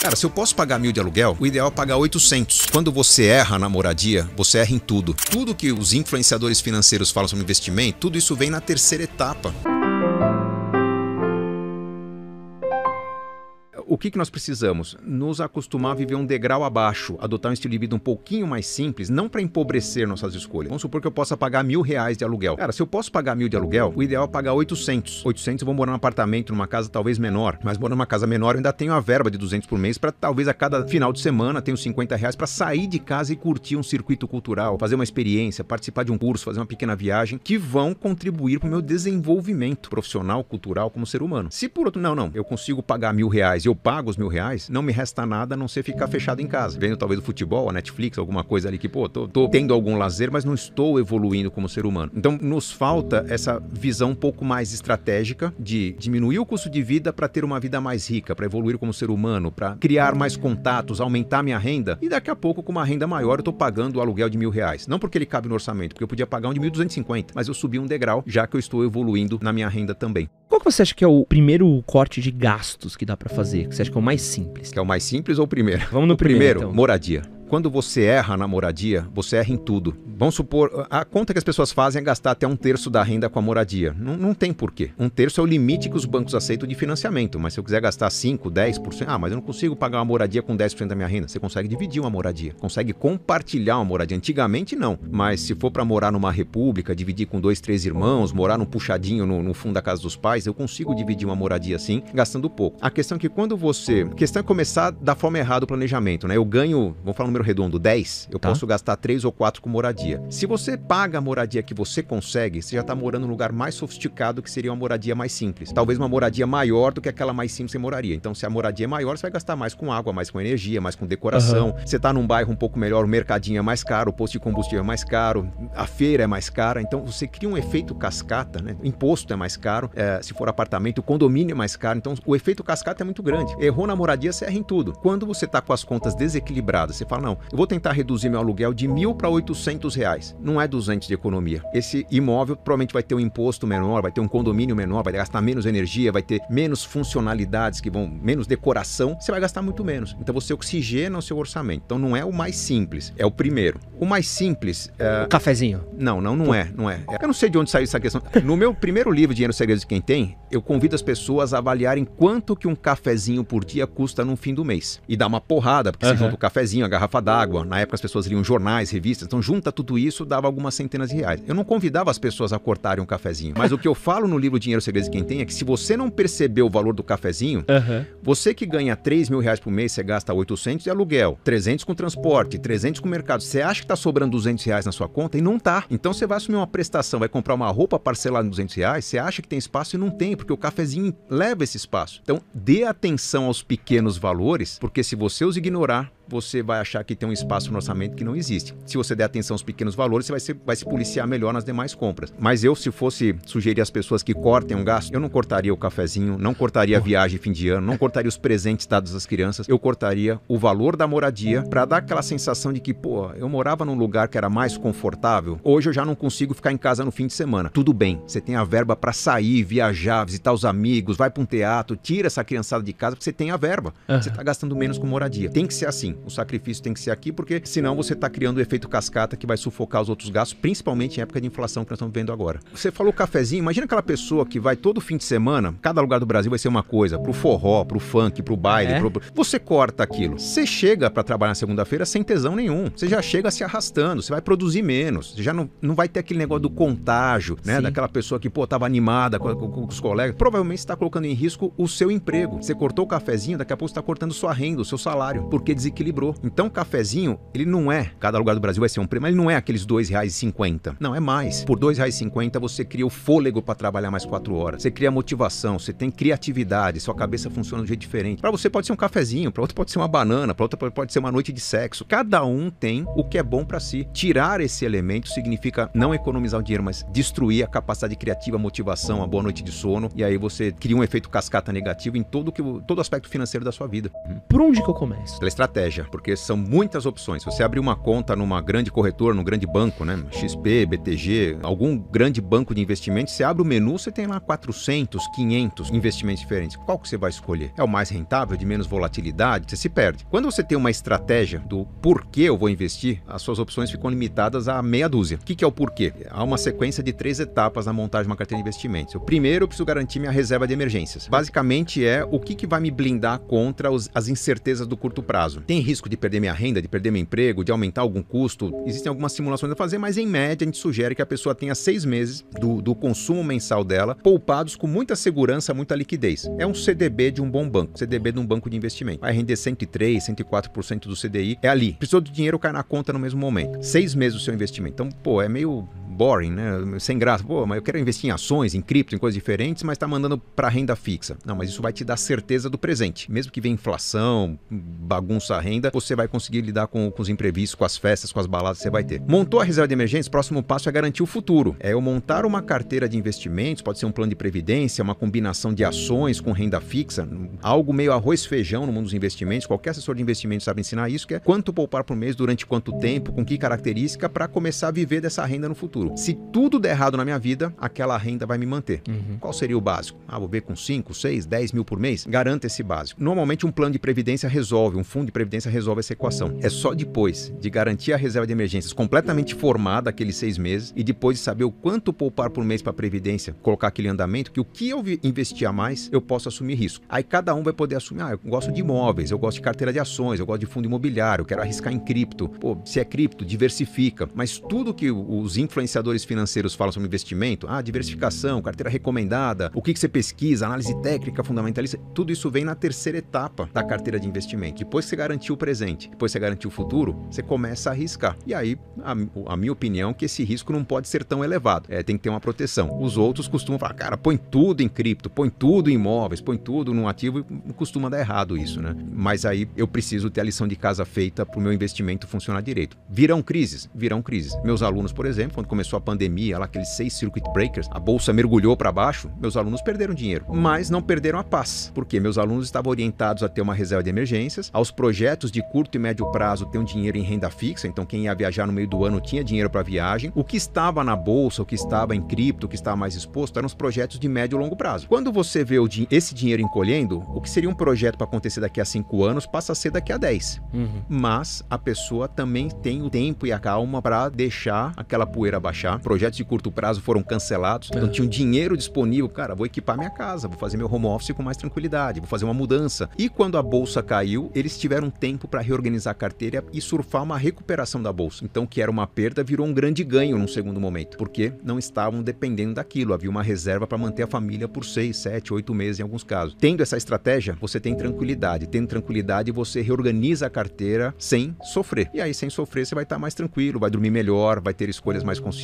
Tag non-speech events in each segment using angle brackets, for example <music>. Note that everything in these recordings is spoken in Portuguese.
Cara, se eu posso pagar mil de aluguel, o ideal é pagar 800. Quando você erra na moradia, você erra em tudo. Tudo que os influenciadores financeiros falam sobre investimento, tudo isso vem na terceira etapa. O que, que nós precisamos? Nos acostumar a viver um degrau abaixo, adotar um estilo de vida um pouquinho mais simples, não para empobrecer nossas escolhas. Vamos supor que eu possa pagar mil reais de aluguel. Cara, se eu posso pagar mil de aluguel, o ideal é pagar 800. 800 eu vou morar num apartamento, numa casa talvez menor, mas morando numa casa menor eu ainda tenho a verba de 200 por mês para talvez a cada final de semana tenho 50 reais para sair de casa e curtir um circuito cultural, fazer uma experiência, participar de um curso, fazer uma pequena viagem, que vão contribuir para o meu desenvolvimento profissional, cultural como ser humano. Se por outro, não, não, eu consigo pagar mil reais eu pago os mil reais, não me resta nada a não ser ficar fechado em casa, vendo talvez o futebol, a Netflix, alguma coisa ali que, pô, tô, tô tendo algum lazer, mas não estou evoluindo como ser humano. Então, nos falta essa visão um pouco mais estratégica de diminuir o custo de vida para ter uma vida mais rica, para evoluir como ser humano, para criar mais contatos, aumentar minha renda e daqui a pouco, com uma renda maior, eu estou pagando o aluguel de mil reais. Não porque ele cabe no orçamento, porque eu podia pagar um de 1.250, mas eu subi um degrau já que eu estou evoluindo na minha renda também. Qual que você acha que é o primeiro corte de gastos que dá para fazer? Que você acha que é o mais simples? Que é o mais simples ou o primeiro? Vamos no o primeiro, primeiro então. moradia. Quando você erra na moradia, você erra em tudo. Vamos supor, a conta que as pessoas fazem é gastar até um terço da renda com a moradia. Não, não tem porquê. Um terço é o limite que os bancos aceitam de financiamento. Mas se eu quiser gastar 5, 10%, ah, mas eu não consigo pagar uma moradia com 10% da minha renda. Você consegue dividir uma moradia, consegue compartilhar uma moradia. Antigamente não, mas se for para morar numa república, dividir com dois, três irmãos, morar num puxadinho no, no fundo da casa dos pais, eu consigo dividir uma moradia assim, gastando pouco. A questão é que quando você. A questão é começar da forma errada o planejamento, né? Eu ganho, vamos falar um número redondo, 10 eu Tá. posso gastar três ou quatro com moradia. Se você paga a moradia que você consegue, você já está morando num lugar mais sofisticado que seria uma moradia mais simples. Talvez uma moradia maior do que aquela mais simples você moraria. Então, se a moradia é maior, você vai gastar mais com água, mais com energia, mais com decoração. Você está num bairro um pouco melhor, o mercadinho é mais caro, o posto de combustível é mais caro, a feira é mais cara. Então, você cria um efeito cascata, né? O imposto é mais caro, é, se for apartamento, o condomínio é mais caro. Então, o efeito cascata é muito grande. Errou na moradia, você erra em tudo. Quando você está com as contas desequilibradas, você fala, não, eu vou tentar reduzir meu aluguel de mil para 800 reais. Não é 200 de economia. Esse imóvel provavelmente vai ter um imposto menor, vai ter um condomínio menor, vai gastar menos energia, vai ter menos funcionalidades que vão, menos decoração, você vai gastar muito menos. Então você oxigena o seu orçamento. Então não é o mais simples, é o primeiro. O mais simples, é, Cafezinho. não, não, não é, não é. Eu não sei de onde saiu essa questão. No meu primeiro livro, Dinheiro Segredos de Quem Tem, eu convido as pessoas a avaliarem quanto que um cafezinho por dia custa no fim do mês. E dá uma porrada, porque você Aham. junta o cafezinho, a garrafa d'água. Na época as pessoas liam jornais, revistas. Então junta tudo isso, dava algumas centenas de reais. Eu não convidava as pessoas a cortarem um cafezinho. Mas o que eu <laughs> falo no livro Dinheiro Segredos de Quem Tem é que se você não percebeu o valor do cafezinho, Aham. você que ganha 3 mil reais por mês, você gasta 800 de aluguel, 300 com transporte, 300 com mercado. Você acha que tá sobrando 200 reais na sua conta e não tá. Então você vai assumir uma prestação, vai comprar uma roupa parcelada em 200 reais, você acha que tem espaço e não tem, porque o cafezinho leva esse espaço. Então dê atenção aos pequenos valores, porque se você os ignorar, você vai achar que tem um espaço no orçamento que não existe. Se você der atenção aos pequenos valores, você vai se, vai se policiar melhor nas demais compras. Mas eu, se fosse sugerir às pessoas que cortem um gasto, eu não cortaria o cafezinho, não cortaria a viagem fim de ano, não cortaria os presentes dados às crianças, eu cortaria o valor da moradia para dar aquela sensação de que, pô, eu morava num lugar que era mais confortável, hoje eu já não consigo ficar em casa no fim de semana. Tudo bem, você tem a verba para sair, viajar, visitar os amigos, vai para um teatro, tira essa criançada de casa porque você tem a verba. Aham. Você tá gastando menos com moradia. Tem que ser assim. O sacrifício tem que ser aqui, porque senão você tá criando o efeito cascata que vai sufocar os outros gastos, principalmente em época de inflação que nós estamos vendo agora. Você falou cafezinho, imagina aquela pessoa que vai todo fim de semana, cada lugar do Brasil vai ser uma coisa, pro forró, pro funk, pro baile, É? pro... você corta aquilo. Você chega para trabalhar na segunda-feira sem tesão nenhum. Você já chega se arrastando, você vai produzir menos. Você já não, não vai ter aquele negócio do contágio, né? Sim. Daquela pessoa que, pô, tava animada com, com- com os colegas. Provavelmente está colocando em risco o seu emprego. Você cortou o cafezinho, daqui a pouco você está cortando sua renda, o seu salário, porque desequilibrou. Então, o cafezinho, ele não é, cada lugar do Brasil vai ser um preço, mas ele não é aqueles R$ 2,50. Não, é mais. Por R$ 2,50 você cria o fôlego para trabalhar mais quatro horas. Você cria motivação, você tem criatividade, sua cabeça funciona de um jeito diferente. Para você pode ser um cafezinho, para outro pode ser uma banana, para outra pode- ser uma noite de sexo. Cada um tem o que é bom para si. Tirar esse elemento significa não economizar o dinheiro, mas destruir a capacidade criativa, a motivação, a boa noite de sono. E aí você cria um efeito cascata negativo em todo, que, o- todo aspecto financeiro da sua vida. Por onde que eu começo? Pela estratégia. Porque são muitas opções. Você abrir uma conta numa grande corretora, num grande banco, né, XP, BTG, algum grande banco de investimentos, você abre o menu, você tem lá 400, 500 investimentos diferentes. Qual que você vai escolher? É o mais rentável, de menos volatilidade? Você se perde. Quando você tem uma estratégia do porquê eu vou investir, as suas opções ficam limitadas a meia dúzia. O que, que é o porquê? Há uma sequência de três etapas na montagem de uma carteira de investimentos. O primeiro, eu preciso garantir minha reserva de emergências. Basicamente é o que, que vai me blindar contra os, as incertezas do curto prazo. Tem risco de perder minha renda, de perder meu emprego, de aumentar algum custo? Existem algumas simulações a fazer, mas em média a gente sugere que a pessoa tenha seis meses do, do consumo mensal dela poupados com muita segurança, muita liquidez. É um CDB de um bom banco, CDB de um banco de investimento. Vai render 103, 104% do CDI. É ali. Precisou do dinheiro, cai na conta no mesmo momento. Seis meses do seu investimento. Então, pô, é meio boring, né? Sem graça. Pô, mas eu quero investir em ações, em cripto, em coisas diferentes, mas está mandando para renda fixa. Não, mas isso vai te dar certeza do presente. Mesmo que venha inflação, bagunça a renda, você vai conseguir lidar com, com os imprevistos, com as festas, com as baladas que você vai ter. Montou a reserva de emergência, próximo passo é garantir o futuro. É eu montar uma carteira de investimentos, pode ser um plano de previdência, uma combinação de ações com renda fixa, algo meio arroz feijão no mundo dos investimentos. Qualquer assessor de investimentos sabe ensinar isso, que é quanto poupar por mês, durante quanto tempo, com que característica para começar a viver dessa renda no futuro futuro. Se tudo der errado na minha vida, aquela renda vai me manter. Uhum. Qual seria o básico? Ah, vou ver com 5, 6, 10 mil por mês? Garanta esse básico. Normalmente um plano de previdência resolve, um fundo de previdência resolve essa equação. É só depois de garantir a reserva de emergências completamente formada aqueles seis meses e depois de saber o quanto poupar por mês para a previdência, colocar aquele andamento, que o que eu investir a mais, eu posso assumir risco. Aí cada um vai poder assumir, ah, eu gosto de imóveis, eu gosto de carteira de ações, eu gosto de fundo imobiliário, eu quero arriscar em cripto. Pô, se é cripto, diversifica. Mas tudo que os influenciadores financeiros falam sobre investimento, ah, diversificação, carteira recomendada, o que, que você pesquisa, análise técnica, fundamentalista, tudo isso vem na terceira etapa da carteira de investimento. Depois que você garantiu o presente, depois você garantiu o futuro, você começa a arriscar. E aí, a, a minha opinião é que esse risco não pode ser tão elevado. É, tem que ter uma proteção. Os outros costumam falar, cara, põe tudo em cripto, põe tudo em imóveis, põe tudo num ativo e costuma dar errado isso, né? Mas aí eu preciso ter a lição de casa feita para o meu investimento funcionar direito. Virão crises? Virão crises. Meus alunos, por exemplo, quando começou a pandemia, lá aqueles seis circuit breakers, a bolsa mergulhou para baixo, meus alunos perderam dinheiro, mas não perderam a paz, porque meus alunos estavam orientados a ter uma reserva de emergências, aos projetos de curto e médio prazo ter um dinheiro em renda fixa, então quem ia viajar no meio do ano tinha dinheiro para viagem. O que estava na bolsa, o que estava em cripto, o que estava mais exposto eram os projetos de médio e longo prazo. Quando você vê esse dinheiro encolhendo, o que seria um projeto para acontecer daqui a cinco anos passa a ser daqui a dez. Uhum. Mas a pessoa também tem o tempo e a calma para deixar aquela poeira baixar projetos de curto prazo foram cancelados, então tinha um dinheiro disponível, cara, vou equipar minha casa, vou fazer meu home office com mais tranquilidade, vou fazer uma mudança. E quando a bolsa caiu, eles tiveram tempo para reorganizar a carteira e surfar uma recuperação da bolsa. Então, que era uma perda, virou um grande ganho num segundo momento, porque não estavam dependendo daquilo, havia uma reserva para manter a família por seis, sete, oito meses em alguns casos. Tendo essa estratégia, você tem tranquilidade. Tendo tranquilidade, você reorganiza a carteira sem sofrer. E aí, sem sofrer, você vai estar mais tranquilo, vai dormir melhor, vai ter escolhas mais conscientes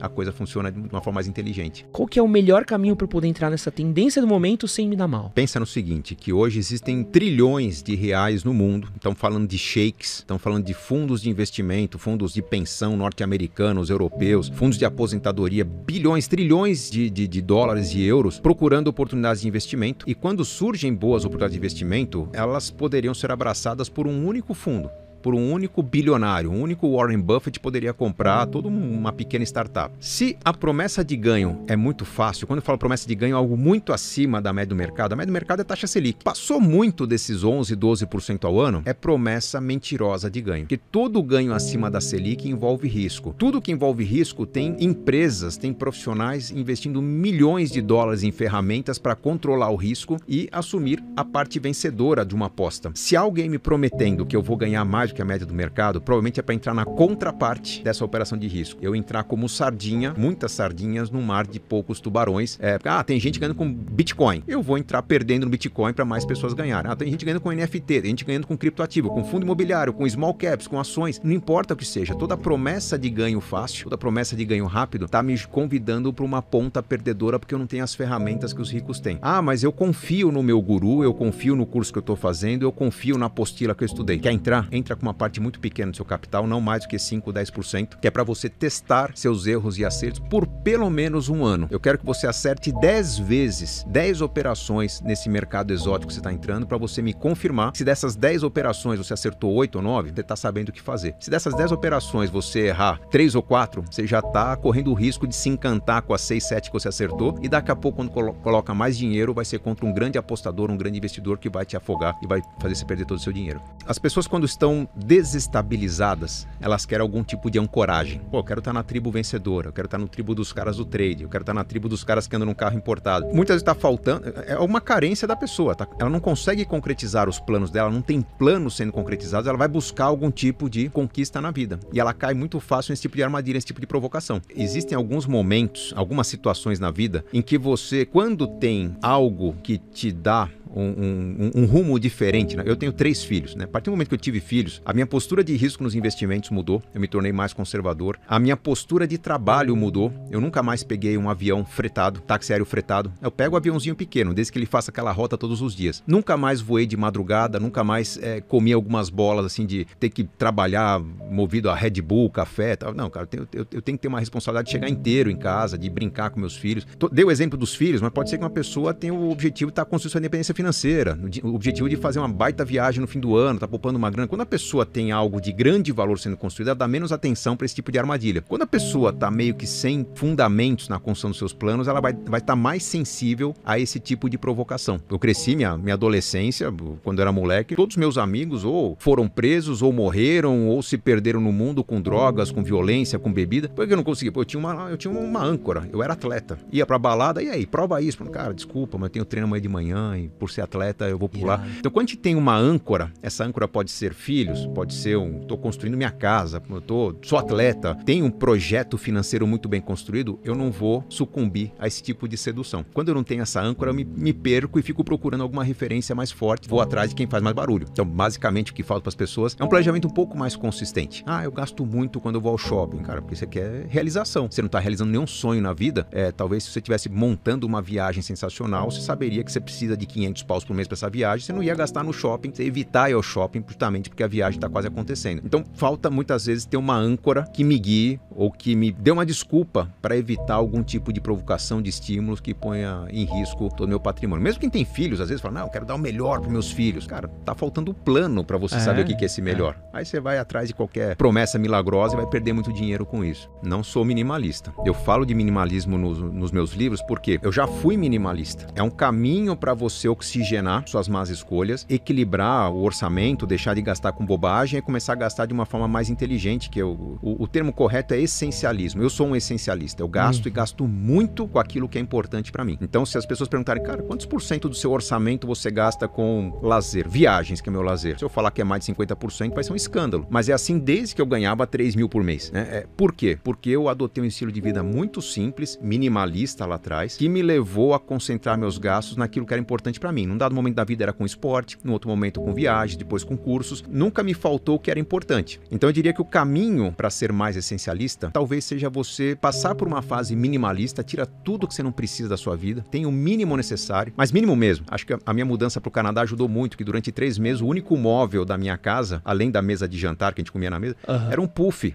a coisa funciona de uma forma mais inteligente. Qual que é o melhor caminho para poder entrar nessa tendência do momento sem me dar mal? Pensa no seguinte, que hoje existem trilhões de reais no mundo. Estão falando de shakes, estão falando de fundos de investimento, fundos de pensão norte-americanos, europeus, fundos de aposentadoria, bilhões, trilhões de, de, de dólares e euros procurando oportunidades de investimento. E quando surgem boas oportunidades de investimento, elas poderiam ser abraçadas por um único fundo por um único bilionário, um único Warren Buffett poderia comprar toda uma pequena startup. Se a promessa de ganho é muito fácil, quando eu falo promessa de ganho, é algo muito acima da média do mercado, a média do mercado é taxa Selic. Passou muito desses 11, 12% ao ano, é promessa mentirosa de ganho. Porque todo ganho acima da Selic envolve risco. Tudo que envolve risco tem empresas, tem profissionais investindo milhões de dólares em ferramentas para controlar o risco e assumir a parte vencedora de uma aposta. Se alguém me prometendo que eu vou ganhar mais que a média do mercado, provavelmente é para entrar na contraparte dessa operação de risco. Eu entrar como sardinha, muitas sardinhas num mar de poucos tubarões. É, ah, tem gente ganhando com Bitcoin. Eu vou entrar perdendo no Bitcoin para mais pessoas ganharem. Ah, tem gente ganhando com NFT, tem gente ganhando com criptoativo, com fundo imobiliário, com small caps, com ações. Não importa o que seja, toda promessa de ganho fácil, toda promessa de ganho rápido, tá me convidando para uma ponta perdedora porque eu não tenho as ferramentas que os ricos têm. Ah, mas eu confio no meu guru, eu confio no curso que eu estou fazendo, eu confio na apostila que eu estudei. Quer entrar? Entra com uma parte muito pequena do seu capital, não mais do que 5, 10%, que é para você testar seus erros e acertos por pelo menos um ano. Eu quero que você acerte 10 vezes, 10 operações nesse mercado exótico que você está entrando para você me confirmar se dessas 10 operações você acertou 8 ou 9, você está sabendo o que fazer. Se dessas 10 operações você errar 3 ou 4, você já está correndo o risco de se encantar com as 6, 7 que você acertou e daqui a pouco quando colo coloca mais dinheiro vai ser contra um grande apostador, um grande investidor que vai te afogar e vai fazer você perder todo o seu dinheiro. As pessoas quando estão desestabilizadas, elas querem algum tipo de ancoragem. Pô, eu quero estar tá na tribo vencedora, eu quero estar tá no tribo dos caras do trade, eu quero estar tá na tribo dos caras que andam num carro importado. Muitas vezes está faltando, é uma carência da pessoa, tá? ela não consegue concretizar os planos dela, não tem planos sendo concretizados, ela vai buscar algum tipo de conquista na vida. E ela cai muito fácil nesse tipo de armadilha, nesse tipo de provocação. Existem alguns momentos, algumas situações na vida em que você, quando tem algo que te dá um, um, um, rumo diferente. Né? Eu tenho três filhos. Né? A partir do momento que eu tive filhos, a minha postura de risco nos investimentos mudou. Eu me tornei mais conservador. A minha postura de trabalho mudou. Eu nunca mais peguei um avião fretado, táxi aéreo fretado. Eu pego um aviãozinho pequeno, desde que ele faça aquela rota todos os dias. Nunca mais voei de madrugada, nunca mais é, comi algumas bolas assim de ter que trabalhar movido a Red Bull, café tal. Não, cara, eu, eu, eu tenho que ter uma responsabilidade de chegar inteiro em casa, de brincar com meus filhos. Dei o exemplo dos filhos, mas pode ser que uma pessoa tenha o objetivo de estar construindo sua independência financeira financeira, o objetivo de fazer uma baita viagem no fim do ano, tá poupando uma grana. Quando a pessoa tem algo de grande valor sendo construído, ela dá menos atenção para esse tipo de armadilha. Quando a pessoa tá meio que sem fundamentos na construção dos seus planos, ela vai estar vai tá mais sensível a esse tipo de provocação. Eu cresci minha, minha adolescência, quando era moleque, todos meus amigos ou foram presos, ou morreram, ou se perderam no mundo com drogas, com violência, com bebida. Por que eu não conseguia? Pô, eu tinha uma, eu tinha uma âncora, eu era atleta. Ia pra balada, e aí, prova isso. Cara, desculpa, mas eu tenho treino amanhã de manhã e por ser atleta eu vou pular. Yeah. Então, quando a gente tem uma âncora, essa âncora pode ser filhos, pode ser um. Estou construindo minha casa, eu tô, sou atleta, tenho um projeto financeiro muito bem construído, eu não vou sucumbir a esse tipo de sedução. Quando eu não tenho essa âncora, eu me, me perco e fico procurando alguma referência mais forte, vou atrás de quem faz mais barulho. Então, basicamente, o que falta para as pessoas é um planejamento um pouco mais consistente. Ah, eu gasto muito quando eu vou ao shopping, cara, porque você quer realização. Você não está realizando nenhum sonho na vida. É, talvez se você estivesse montando uma viagem sensacional, você saberia que você precisa de 500 paus por mês para essa viagem, você não ia gastar no shopping, você ia evitar ir ao shopping justamente porque a viagem está quase acontecendo. Então falta muitas vezes ter uma âncora que me guie ou que me dê uma desculpa para evitar algum tipo de provocação de estímulos que ponha em risco todo o meu patrimônio. Mesmo quem tem filhos, às vezes fala, não, eu quero dar o melhor para meus filhos. Cara, tá faltando um plano para você é, saber o que é esse melhor. É. Aí você vai atrás de qualquer promessa milagrosa e vai perder muito dinheiro com isso. Não sou minimalista. Eu falo de minimalismo nos, nos meus livros porque eu já fui minimalista. É um caminho para você oxigenar suas más escolhas, equilibrar o orçamento, deixar de gastar com bobagem e começar a gastar de uma forma mais inteligente, que eu, o, o termo correto é essencialismo. Eu sou um essencialista. Eu gasto e gasto muito com aquilo que é importante para mim. Então, se as pessoas perguntarem, cara, quantos por cento do seu orçamento você gasta com lazer? Viagens, que é meu lazer. Se eu falar que é mais de 50%, vai ser um escândalo. Mas é assim desde que eu ganhava 3 mil por mês. Né? É, por quê? Porque eu adotei um estilo de vida muito simples, minimalista lá atrás, que me levou a concentrar meus gastos naquilo que era importante para mim. Num dado momento da vida era com esporte, no outro momento com viagem, depois com cursos. Nunca me faltou o que era importante. Então eu diria que o caminho para ser mais essencialista talvez seja você passar por uma fase minimalista, tira tudo que você não precisa da sua vida, tem o mínimo necessário, mas mínimo mesmo. Acho que a minha mudança para o Canadá ajudou muito, que durante três meses o único móvel da minha casa, além da mesa de jantar que a gente comia na mesa, uhum. era um puff.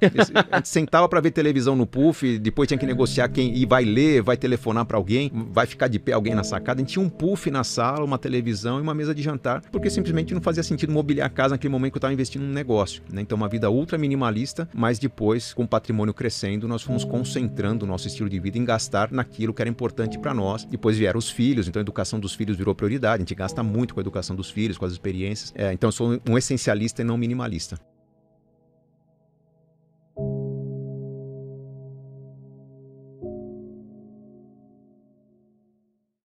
A gente sentava para ver televisão no puff, depois tinha que negociar quem e vai ler, vai telefonar para alguém, vai ficar de pé alguém na sacada. A gente tinha um puff na sala, uma televisão e uma mesa de jantar, porque simplesmente não fazia sentido mobiliar a casa naquele momento que eu estava investindo num negócio. Né? Então, uma vida ultra minimalista, mas depois, com o patrimônio crescendo, nós fomos concentrando o nosso estilo de vida em gastar naquilo que era importante para nós. Depois vieram os filhos, então a educação dos filhos virou prioridade. A gente gasta muito com a educação dos filhos, com as experiências. É, então, eu sou um essencialista e não minimalista.